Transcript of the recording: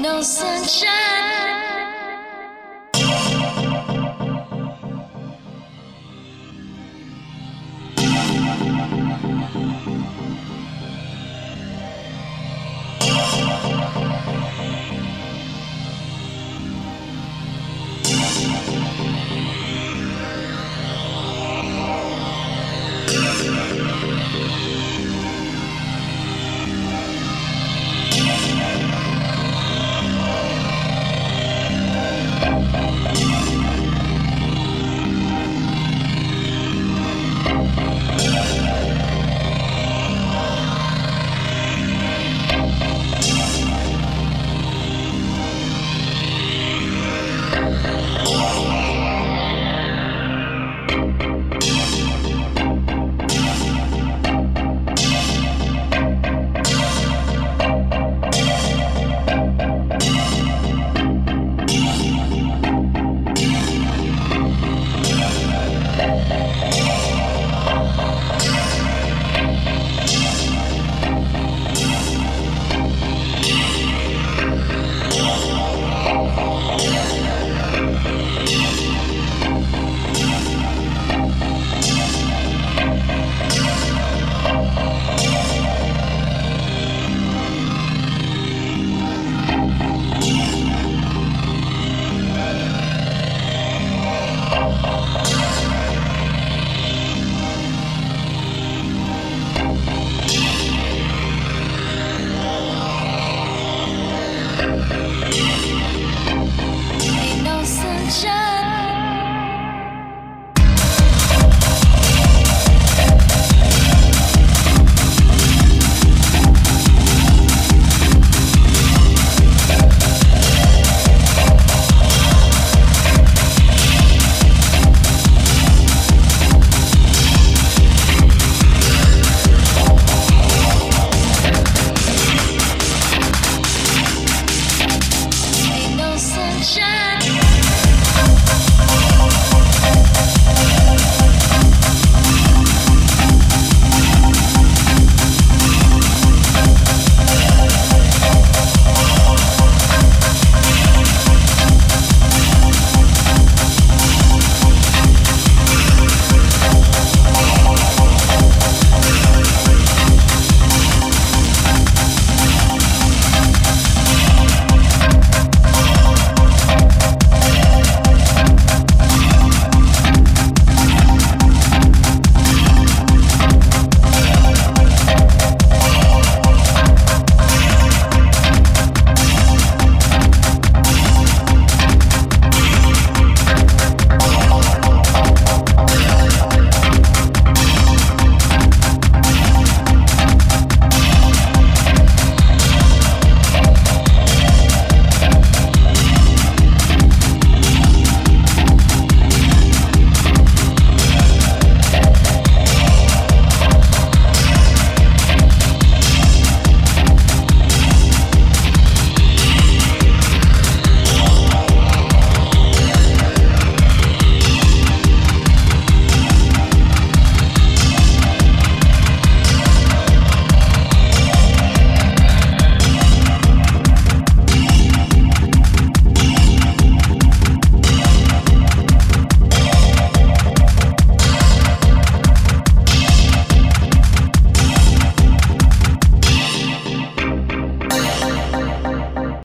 No sunshine.